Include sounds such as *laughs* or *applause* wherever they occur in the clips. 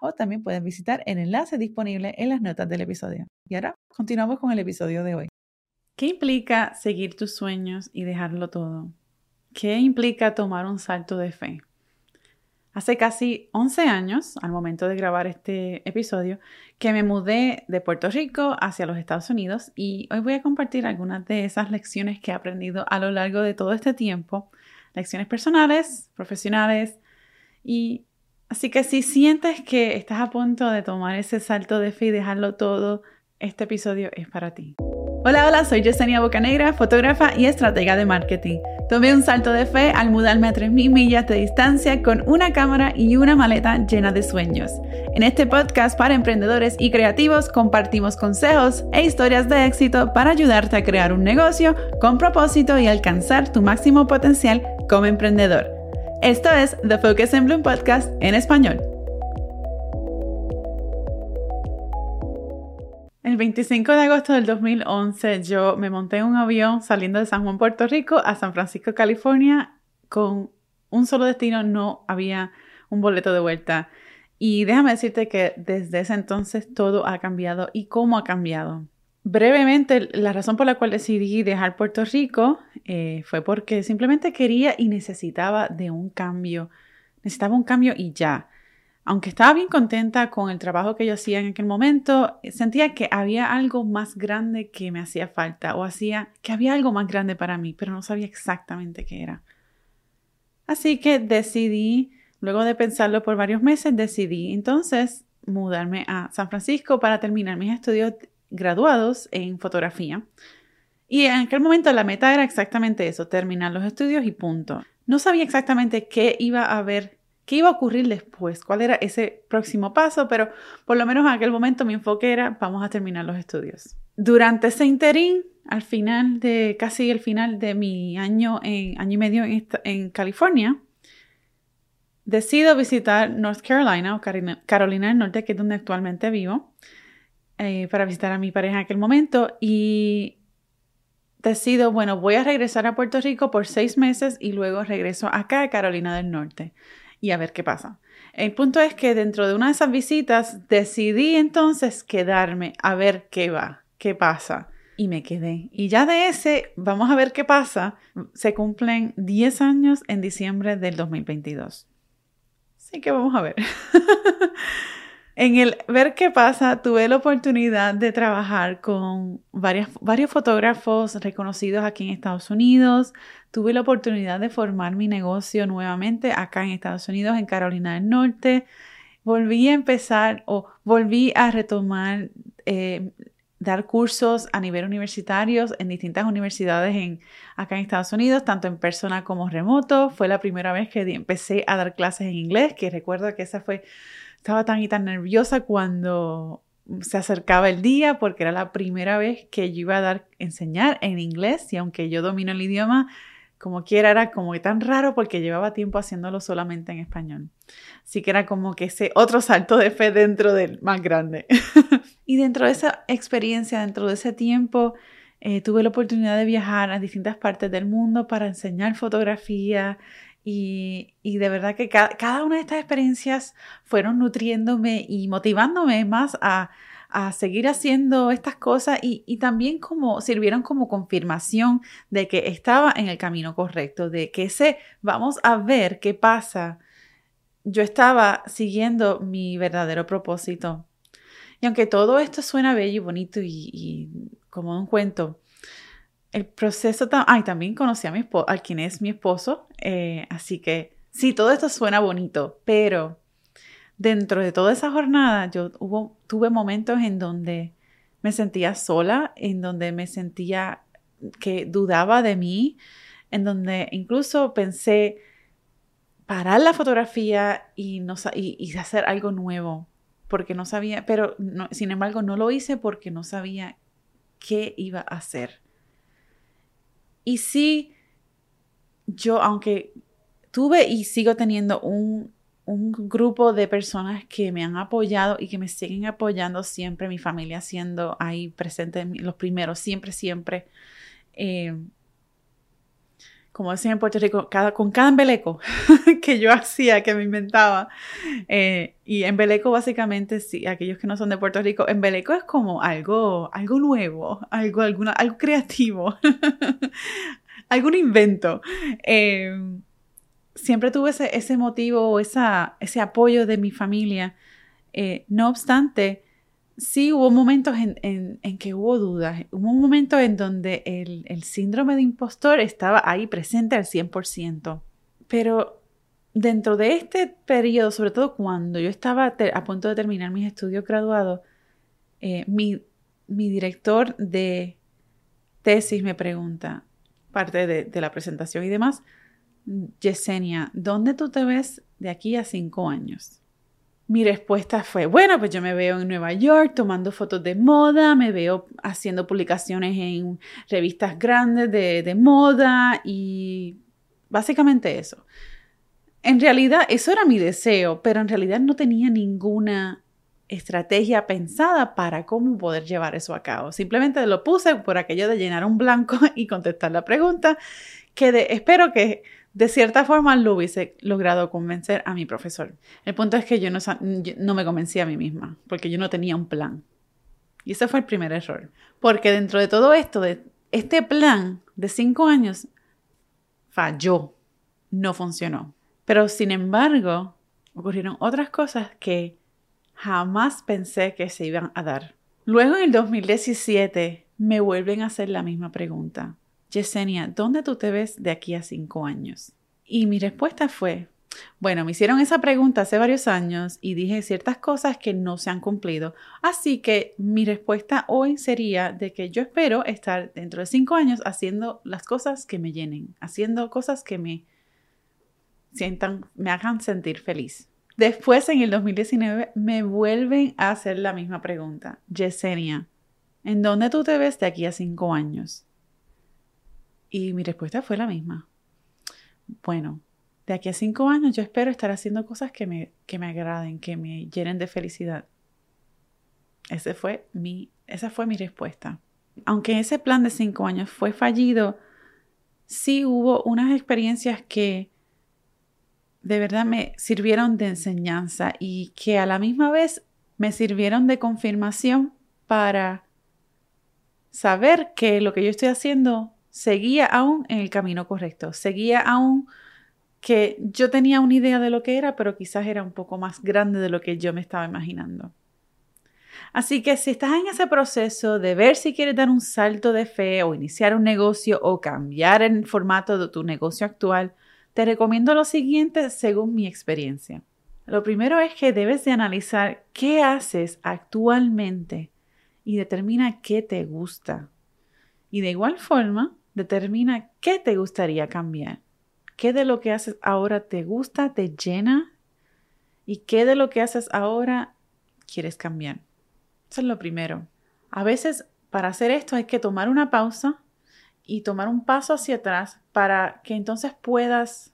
o también puedes visitar el enlace disponible en las notas del episodio. Y ahora continuamos con el episodio de hoy. ¿Qué implica seguir tus sueños y dejarlo todo? ¿Qué implica tomar un salto de fe? Hace casi 11 años, al momento de grabar este episodio, que me mudé de Puerto Rico hacia los Estados Unidos y hoy voy a compartir algunas de esas lecciones que he aprendido a lo largo de todo este tiempo, lecciones personales, profesionales y Así que si sientes que estás a punto de tomar ese salto de fe y dejarlo todo, este episodio es para ti. Hola, hola, soy Yesenia Bocanegra, fotógrafa y estratega de marketing. Tomé un salto de fe al mudarme a 3.000 millas de distancia con una cámara y una maleta llena de sueños. En este podcast para emprendedores y creativos compartimos consejos e historias de éxito para ayudarte a crear un negocio con propósito y alcanzar tu máximo potencial como emprendedor. Esto es The Focus in Bloom Podcast en español. El 25 de agosto del 2011 yo me monté en un avión saliendo de San Juan, Puerto Rico a San Francisco, California con un solo destino, no había un boleto de vuelta. Y déjame decirte que desde ese entonces todo ha cambiado y cómo ha cambiado. Brevemente, la razón por la cual decidí dejar Puerto Rico eh, fue porque simplemente quería y necesitaba de un cambio. Necesitaba un cambio y ya. Aunque estaba bien contenta con el trabajo que yo hacía en aquel momento, sentía que había algo más grande que me hacía falta o hacía que había algo más grande para mí, pero no sabía exactamente qué era. Así que decidí, luego de pensarlo por varios meses, decidí entonces mudarme a San Francisco para terminar mis estudios graduados en fotografía. Y en aquel momento la meta era exactamente eso, terminar los estudios y punto. No sabía exactamente qué iba a haber, qué iba a ocurrir después, cuál era ese próximo paso, pero por lo menos en aquel momento mi enfoque era vamos a terminar los estudios. Durante ese interín, al final de casi el final de mi año en año y medio en, en California, decido visitar North Carolina o Carolina del Norte, que es donde actualmente vivo. Eh, para visitar a mi pareja en aquel momento y decido, bueno, voy a regresar a Puerto Rico por seis meses y luego regreso acá a Carolina del Norte y a ver qué pasa. El punto es que dentro de una de esas visitas decidí entonces quedarme a ver qué va, qué pasa. Y me quedé. Y ya de ese, vamos a ver qué pasa, se cumplen 10 años en diciembre del 2022. Así que vamos a ver. *laughs* En el ver qué pasa, tuve la oportunidad de trabajar con varios fotógrafos reconocidos aquí en Estados Unidos. Tuve la oportunidad de formar mi negocio nuevamente acá en Estados Unidos, en Carolina del Norte. Volví a empezar o volví a retomar, eh, dar cursos a nivel universitario en distintas universidades en, acá en Estados Unidos, tanto en persona como remoto. Fue la primera vez que empecé a dar clases en inglés, que recuerdo que esa fue estaba tan y tan nerviosa cuando se acercaba el día porque era la primera vez que yo iba a dar enseñar en inglés y aunque yo domino el idioma, como quiera era como que tan raro porque llevaba tiempo haciéndolo solamente en español. Así que era como que ese otro salto de fe dentro del más grande. *laughs* y dentro de esa experiencia, dentro de ese tiempo, eh, tuve la oportunidad de viajar a distintas partes del mundo para enseñar fotografía, y, de verdad que cada, una de estas experiencias fueron nutriéndome y motivándome más a, seguir haciendo estas cosas y, también como sirvieron como confirmación de que estaba en el camino correcto, de que ese vamos a ver qué pasa. Yo estaba siguiendo mi verdadero propósito. Y aunque todo esto suena bello y bonito y, y como un cuento, el proceso, ay, también conocí a mi esposo, a quien es mi esposo, eh, así que sí, todo esto suena bonito, pero dentro de toda esa jornada yo hubo, tuve momentos en donde me sentía sola, en donde me sentía que dudaba de mí, en donde incluso pensé parar la fotografía y, no, y hacer algo nuevo. porque no sabía, pero sin embargo no lo hice porque no sabía qué iba a hacer. Y sí, yo, aunque tuve y sigo teniendo un, un grupo de personas que me han apoyado y que me siguen apoyando siempre, mi familia siendo ahí presente, los primeros, siempre, siempre. Eh, como decía en Puerto Rico, cada, con cada embeleco *laughs* que yo hacía, que me inventaba. Eh, y embeleco básicamente, sí, aquellos que no son de Puerto Rico, embeleco es como algo, algo nuevo, algo, alguna, algo creativo, *laughs* algún invento. Eh, siempre tuve ese, ese motivo, esa, ese apoyo de mi familia. Eh, no obstante, sí hubo momentos en, que hubo dudas. Hubo un momento en donde el, síndrome de impostor estaba ahí presente al 100%. Pero dentro de este periodo, sobre todo cuando yo estaba a punto de terminar mis estudios graduados, eh, mi, director de tesis me pregunta, parte de, de la presentación y demás, Yesenia, ¿dónde tú te ves de aquí a cinco años? Mi respuesta fue, bueno, pues yo me veo en Nueva York tomando fotos de moda, me veo haciendo publicaciones en revistas grandes de, moda y básicamente eso. En realidad, eso era mi deseo, pero en realidad no tenía ninguna estrategia pensada para cómo poder llevar eso a cabo. Simplemente lo puse por aquello de llenar un blanco *laughs* y contestar la pregunta, que espero que de cierta forma lo hubiese logrado convencer a mi profesor. El punto es que yo no, no me convencí a mí misma, porque yo no tenía un plan. Y ese fue el primer error. Porque dentro de todo esto, de este plan de cinco años, falló, no funcionó. Pero sin embargo, ocurrieron otras cosas que jamás pensé que se iban a dar. Luego en el 2017 me vuelven a hacer la misma pregunta. Yesenia, ¿dónde tú te ves de aquí a cinco años? Y mi respuesta fue, bueno, me hicieron esa pregunta hace varios años y dije ciertas cosas que no se han cumplido. Así que mi respuesta hoy sería de que yo espero estar dentro de cinco años haciendo las cosas que me llenen, haciendo cosas que me sientan, me hagan sentir feliz. Después, en el 2019, me vuelven a hacer la misma pregunta. Yesenia, ¿en dónde tú te ves de aquí a cinco años? Y mi respuesta fue la misma. Bueno, de aquí a cinco años yo espero estar haciendo cosas que me, que me agraden, que me llenen de felicidad. Ese fue mi, esa fue mi respuesta. Aunque ese plan de cinco años fue fallido, sí hubo unas experiencias que de verdad me sirvieron de enseñanza y que a la misma vez me sirvieron de confirmación para saber que lo que yo estoy haciendo seguía aún en el camino correcto, seguía aún que yo tenía una idea de lo que era, pero quizás era un poco más grande de lo que yo me estaba imaginando. Así que si estás en ese proceso de ver si quieres dar un salto de fe o iniciar un negocio o cambiar el formato de tu negocio actual, te recomiendo lo siguiente según mi experiencia. Lo primero es que debes de analizar qué haces actualmente y determina qué te gusta. Y de igual forma, Determina qué te gustaría cambiar. ¿Qué de lo que haces ahora te gusta, te llena? ¿Y qué de lo que haces ahora quieres cambiar? Eso es lo primero. A veces para hacer esto hay que tomar una pausa y tomar un paso hacia atrás para que entonces puedas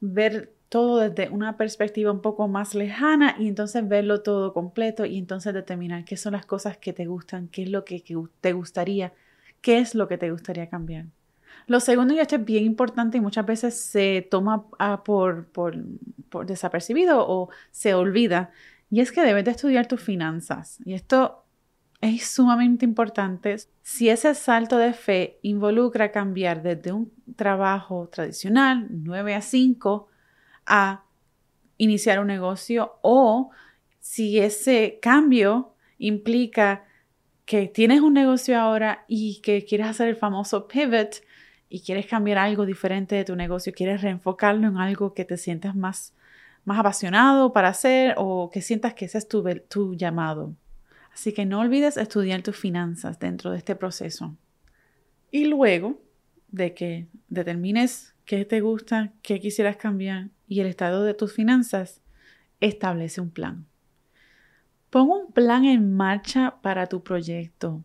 ver todo desde una perspectiva un poco más lejana y entonces verlo todo completo y entonces determinar qué son las cosas que te gustan, qué es lo que, te gustaría ¿Qué es lo que te gustaría cambiar? Lo segundo, y esto es bien importante y muchas veces se toma por, por, por desapercibido o se olvida, y es que debes de estudiar tus finanzas. Y esto es sumamente importante. Si ese salto de fe involucra cambiar desde un trabajo tradicional, 9 a 5, a iniciar un negocio, o si ese cambio implica que tienes un negocio ahora y que quieres hacer el famoso pivot y quieres cambiar algo diferente de tu negocio, quieres reenfocarlo en algo que te sientas más, más apasionado para hacer o que sientas que ese es tu, tu llamado. Así que no olvides estudiar tus finanzas dentro de este proceso. Y luego de que determines qué te gusta, qué quisieras cambiar y el estado de tus finanzas, establece un plan. Pon un plan en marcha para tu proyecto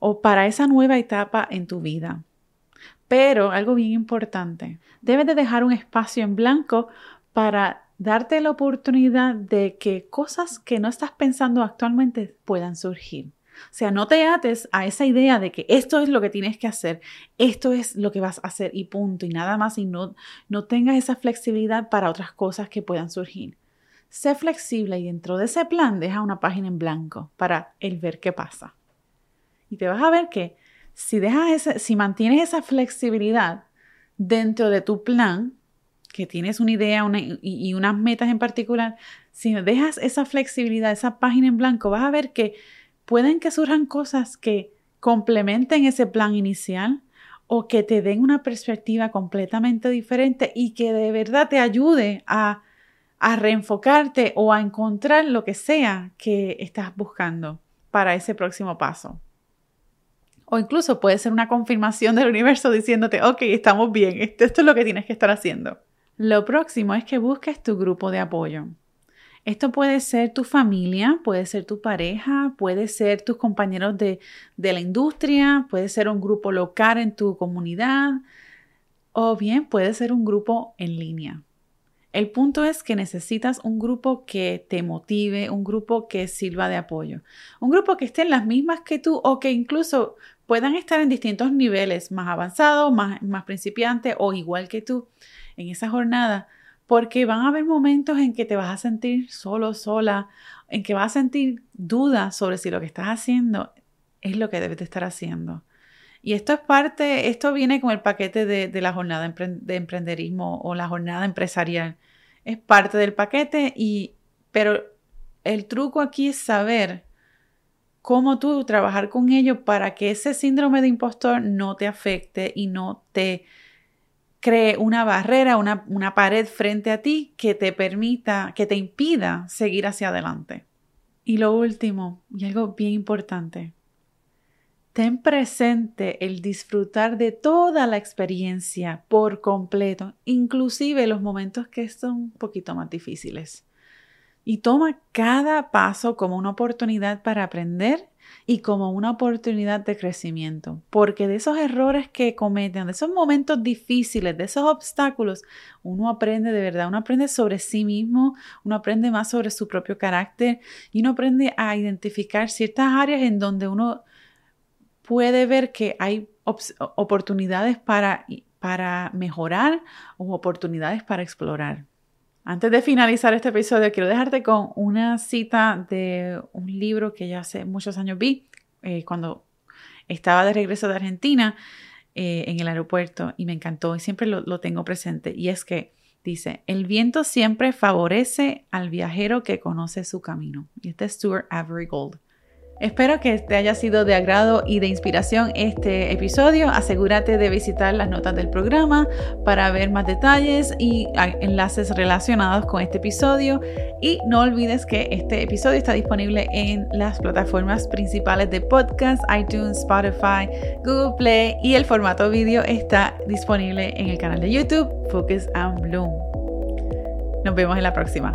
o para esa nueva etapa en tu vida. Pero algo bien importante, debes de dejar un espacio en blanco para darte la oportunidad de que cosas que no estás pensando actualmente puedan surgir. O sea, no te ates a esa idea de que esto es lo que tienes que hacer, esto es lo que vas a hacer y punto, y nada más, y no, no tengas esa flexibilidad para otras cosas que puedan surgir. Sé flexible y dentro de ese plan deja una página en blanco para el ver qué pasa. Y te vas a ver que si, dejas ese, si mantienes esa flexibilidad dentro de tu plan, que tienes una idea y unas metas en particular, si dejas esa flexibilidad, esa página en blanco, vas a ver que pueden que surjan cosas que complementen ese plan inicial o que te den una perspectiva completamente diferente y que de verdad te ayude a, a reenfocarte o a encontrar lo que sea que estás buscando para ese próximo paso. O incluso puede ser una confirmación del universo diciéndote, ok, estamos bien, esto, esto es lo que tienes que estar haciendo. Lo próximo es que busques tu grupo de apoyo. Esto puede ser tu familia, puede ser tu pareja, puede ser tus compañeros de, la industria, puede ser un grupo local en tu comunidad o bien puede ser un grupo en línea. El punto es que necesitas un grupo que te motive, un grupo que sirva de apoyo, un grupo que esté en las mismas que tú o que incluso puedan estar en distintos niveles, más avanzados, más, más principiantes o igual que tú en esa jornada porque van a haber momentos en que te vas a sentir solo, sola, en que vas a sentir dudas sobre si lo que estás haciendo es lo que debes de estar haciendo. Y esto es parte, esto viene con el paquete de, la jornada de emprenderismo o la jornada empresarial. Es parte del paquete y, pero el truco aquí es saber cómo tú trabajar con ello para que ese síndrome de impostor no te afecte y no te cree una barrera, una, una pared frente a ti que te permita, que te impida seguir hacia adelante. Y lo último, y algo bien importante, ten presente el disfrutar de toda la experiencia por completo, inclusive los momentos que son un poquito más difíciles. Y toma cada paso como una oportunidad para aprender y como una oportunidad de crecimiento, porque de esos errores que cometen, de esos momentos difíciles, de esos obstáculos, uno aprende de verdad, uno aprende sobre sí mismo, uno aprende más sobre su propio carácter y uno aprende a identificar ciertas áreas en donde uno puede ver que hay oportunidades para, para mejorar o oportunidades para explorar. Antes de finalizar este episodio, quiero dejarte con una cita de un libro que ya hace muchos años vi eh, cuando estaba de regreso de Argentina eh, en el aeropuerto y me encantó y siempre lo, lo tengo presente. Y es que dice, el viento siempre favorece al viajero que conoce su camino. Y este es Stuart Avery Gold. Espero que te haya sido de agrado y de inspiración este episodio. Asegúrate de visitar las notas del programa para ver más detalles y enlaces relacionados con este episodio. Y no olvides que este episodio está disponible en las plataformas principales de podcast, iTunes, Spotify, Google Play y el formato vídeo está disponible en el canal de YouTube Focus and Bloom. Nos vemos en la próxima.